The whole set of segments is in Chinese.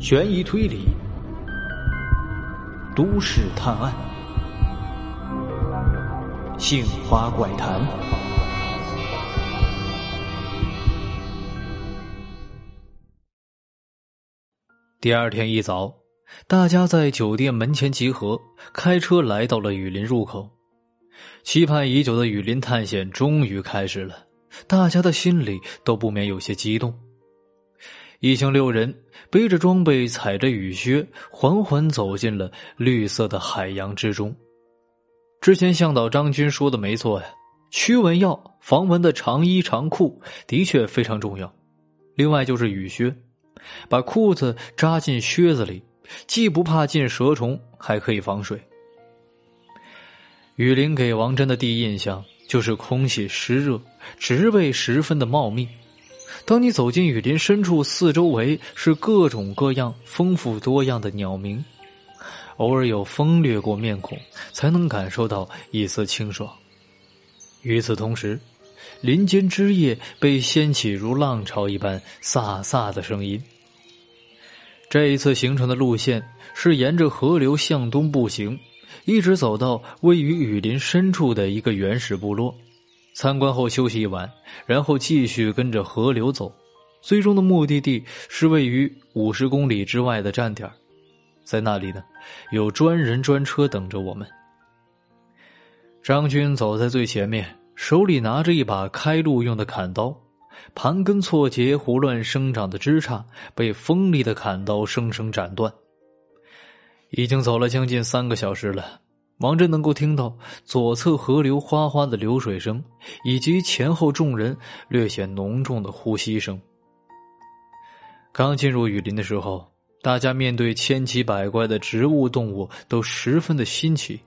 悬疑推理、都市探案、杏花怪谈。第二天一早，大家在酒店门前集合，开车来到了雨林入口。期盼已久的雨林探险终于开始了，大家的心里都不免有些激动。一行六人背着装备，踩着雨靴，缓缓走进了绿色的海洋之中。之前向导张军说的没错呀，驱蚊药、防蚊的长衣长裤的确非常重要。另外就是雨靴，把裤子扎进靴子里，既不怕进蛇虫，还可以防水。雨林给王真的第一印象就是空气湿热，植被十分的茂密。当你走进雨林深处，四周围是各种各样、丰富多样的鸟鸣，偶尔有风掠过面孔，才能感受到一丝清爽。与此同时，林间枝叶被掀起如浪潮一般飒飒的声音。这一次行程的路线是沿着河流向东步行。一直走到位于雨林深处的一个原始部落，参观后休息一晚，然后继续跟着河流走，最终的目的地是位于五十公里之外的站点，在那里呢，有专人专车等着我们。张军走在最前面，手里拿着一把开路用的砍刀，盘根错节、胡乱生长的枝杈被锋利的砍刀生生斩断。已经走了将近三个小时了，王震能够听到左侧河流哗哗的流水声，以及前后众人略显浓重的呼吸声。刚进入雨林的时候，大家面对千奇百怪的植物动物都十分的新奇，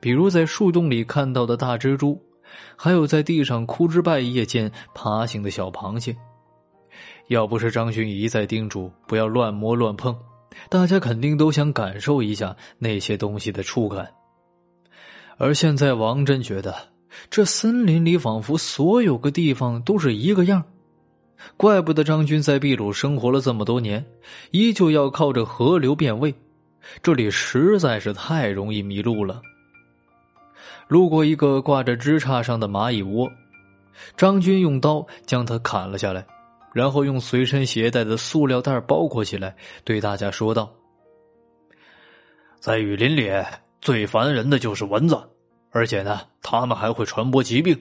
比如在树洞里看到的大蜘蛛，还有在地上枯枝败叶间爬行的小螃蟹。要不是张勋一再叮嘱不要乱摸乱碰。大家肯定都想感受一下那些东西的触感，而现在王真觉得这森林里仿佛所有个地方都是一个样，怪不得张军在秘鲁生活了这么多年，依旧要靠着河流变味，这里实在是太容易迷路了。路过一个挂着枝杈上的蚂蚁窝，张军用刀将它砍了下来。然后用随身携带的塑料袋包裹起来，对大家说道：“在雨林里最烦人的就是蚊子，而且呢，它们还会传播疾病。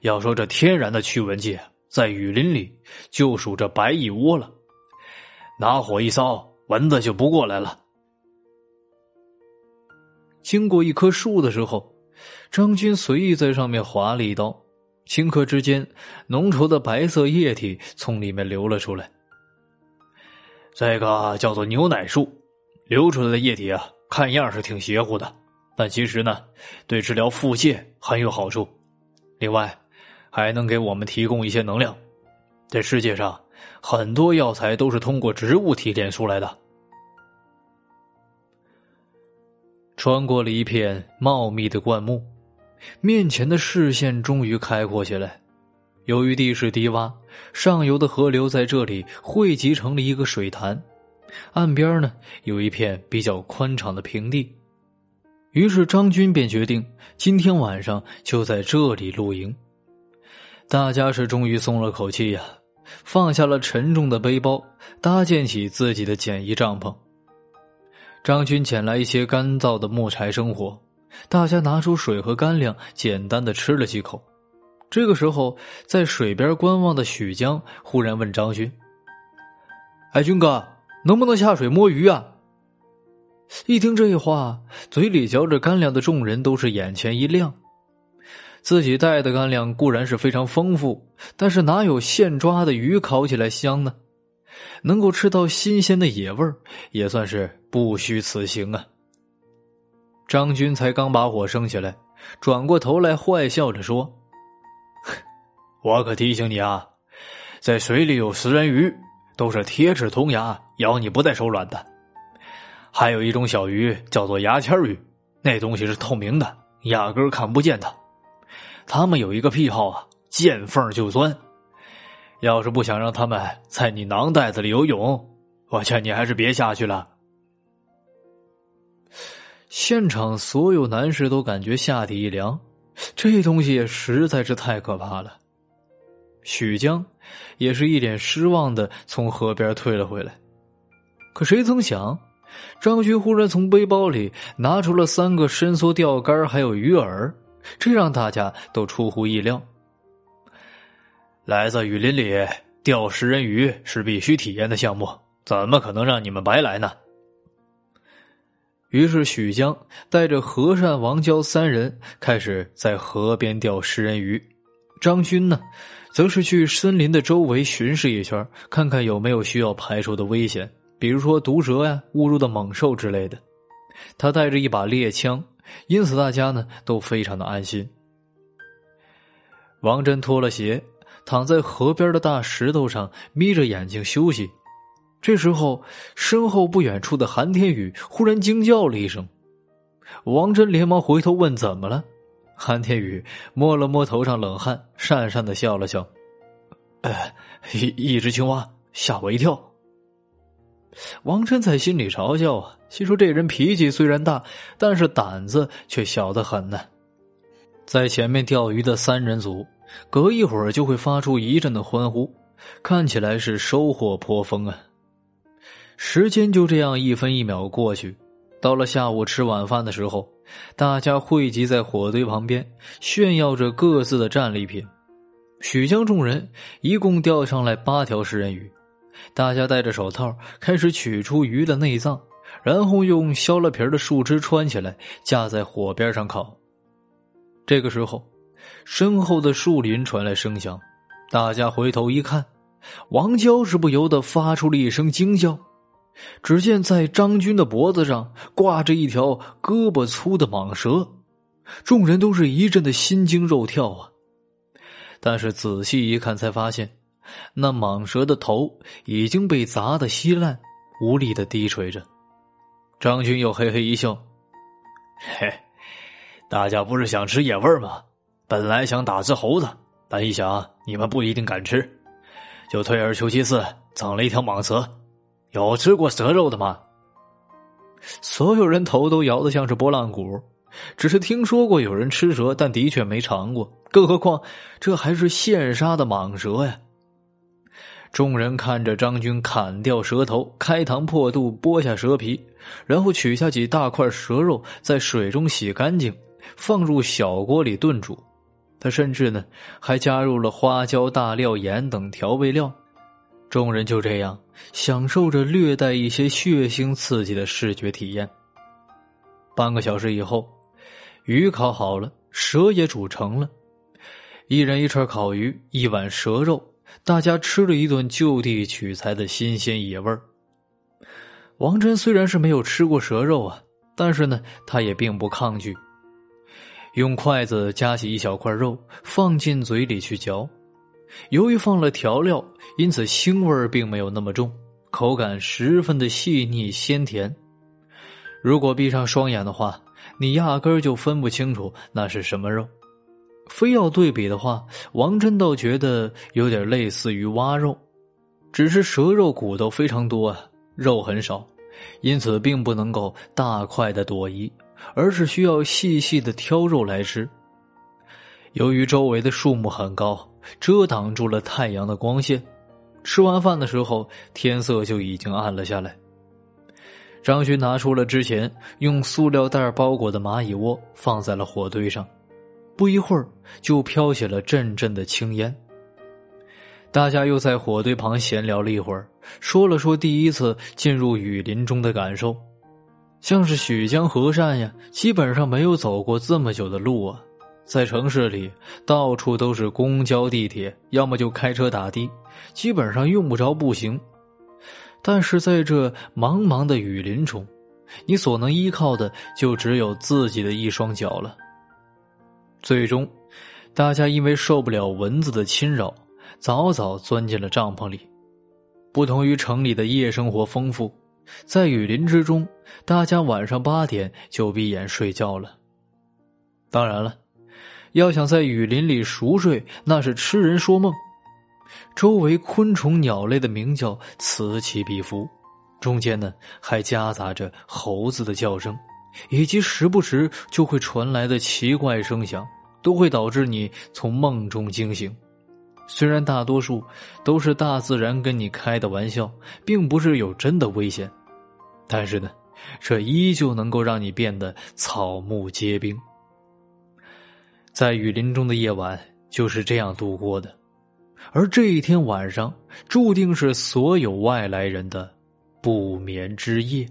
要说这天然的驱蚊剂，在雨林里就数这白蚁窝了。拿火一烧，蚊子就不过来了。”经过一棵树的时候，张军随意在上面划了一刀。顷刻之间，浓稠的白色液体从里面流了出来。这个叫做牛奶树，流出来的液体啊，看样是挺邪乎的，但其实呢，对治疗腹泻很有好处。另外，还能给我们提供一些能量。这世界上很多药材都是通过植物提炼出来的。穿过了一片茂密的灌木。面前的视线终于开阔起来。由于地势低洼，上游的河流在这里汇集成了一个水潭，岸边呢有一片比较宽敞的平地。于是张军便决定今天晚上就在这里露营。大家是终于松了口气呀，放下了沉重的背包，搭建起自己的简易帐篷。张军捡来一些干燥的木柴生火。大家拿出水和干粮，简单的吃了几口。这个时候，在水边观望的许江忽然问张军：“哎，军哥，能不能下水摸鱼啊？”一听这话，嘴里嚼着干粮的众人都是眼前一亮。自己带的干粮固然是非常丰富，但是哪有现抓的鱼烤起来香呢？能够吃到新鲜的野味也算是不虚此行啊。张军才刚把火升起来，转过头来坏笑着说：“ 我可提醒你啊，在水里有食人鱼，都是铁齿铜牙，咬你不带手软的。还有一种小鱼叫做牙签鱼，那东西是透明的，压根看不见它。他们有一个癖好啊，见缝就钻。要是不想让他们在你囊袋子里游泳，我劝你还是别下去了。现场所有男士都感觉下体一凉，这东西实在是太可怕了。许江也是一脸失望的从河边退了回来。可谁曾想，张军忽然从背包里拿出了三个伸缩钓竿，还有鱼饵，这让大家都出乎意料。来自雨林里钓食人鱼是必须体验的项目，怎么可能让你们白来呢？于是许江带着和善、王娇三人开始在河边钓食人鱼，张军呢，则是去森林的周围巡视一圈，看看有没有需要排除的危险。比如说毒蛇呀、误入的猛兽之类的，他带着一把猎枪，因此大家呢都非常的安心。王真脱了鞋，躺在河边的大石头上，眯着眼睛休息。这时候，身后不远处的韩天宇忽然惊叫了一声，王真连忙回头问：“怎么了？”韩天宇摸了摸头上冷汗，讪讪的笑了笑：“呃，一一只青蛙吓我一跳。”王真在心里嘲笑啊，心说这人脾气虽然大，但是胆子却小得很呢。在前面钓鱼的三人组，隔一会儿就会发出一阵的欢呼，看起来是收获颇丰啊。时间就这样一分一秒过去，到了下午吃晚饭的时候，大家汇集在火堆旁边，炫耀着各自的战利品。许江众人一共钓上来八条食人鱼。大家戴着手套，开始取出鱼的内脏，然后用削了皮的树枝穿起来，架在火边上烤。这个时候，身后的树林传来声响，大家回头一看，王娇是不由得发出了一声惊叫。只见在张军的脖子上挂着一条胳膊粗的蟒蛇，众人都是一阵的心惊肉跳啊！但是仔细一看，才发现。那蟒蛇的头已经被砸得稀烂，无力的低垂着。张军又嘿嘿一笑：“嘿，大家不是想吃野味吗？本来想打只猴子，但一想你们不一定敢吃，就退而求其次，整了一条蟒蛇。有吃过蛇肉的吗？”所有人头都摇得像是拨浪鼓，只是听说过有人吃蛇，但的确没尝过。更何况这还是现杀的蟒蛇呀！众人看着张军砍掉蛇头，开膛破肚剥下蛇皮，然后取下几大块蛇肉，在水中洗干净，放入小锅里炖煮。他甚至呢还加入了花椒、大料、盐等调味料。众人就这样享受着略带一些血腥刺激的视觉体验。半个小时以后，鱼烤好了，蛇也煮成了，一人一串烤鱼，一碗蛇肉。大家吃了一顿就地取材的新鲜野味儿。王真虽然是没有吃过蛇肉啊，但是呢，他也并不抗拒。用筷子夹起一小块肉，放进嘴里去嚼。由于放了调料，因此腥味并没有那么重，口感十分的细腻鲜甜。如果闭上双眼的话，你压根儿就分不清楚那是什么肉。非要对比的话，王真倒觉得有点类似于蛙肉，只是蛇肉骨头非常多啊，肉很少，因此并不能够大块的朵颐，而是需要细细的挑肉来吃。由于周围的树木很高，遮挡住了太阳的光线，吃完饭的时候天色就已经暗了下来。张勋拿出了之前用塑料袋包裹的蚂蚁窝，放在了火堆上。不一会儿，就飘起了阵阵的青烟。大家又在火堆旁闲聊了一会儿，说了说第一次进入雨林中的感受。像是许江和善呀，基本上没有走过这么久的路啊。在城市里，到处都是公交、地铁，要么就开车打的，基本上用不着步行。但是在这茫茫的雨林中，你所能依靠的就只有自己的一双脚了。最终，大家因为受不了蚊子的侵扰，早早钻进了帐篷里。不同于城里的夜生活丰富，在雨林之中，大家晚上八点就闭眼睡觉了。当然了，要想在雨林里熟睡，那是痴人说梦。周围昆虫鸟类的鸣叫此起彼伏，中间呢还夹杂着猴子的叫声，以及时不时就会传来的奇怪声响，都会导致你从梦中惊醒。虽然大多数都是大自然跟你开的玩笑，并不是有真的危险，但是呢，这依旧能够让你变得草木皆兵。在雨林中的夜晚就是这样度过的，而这一天晚上注定是所有外来人的不眠之夜。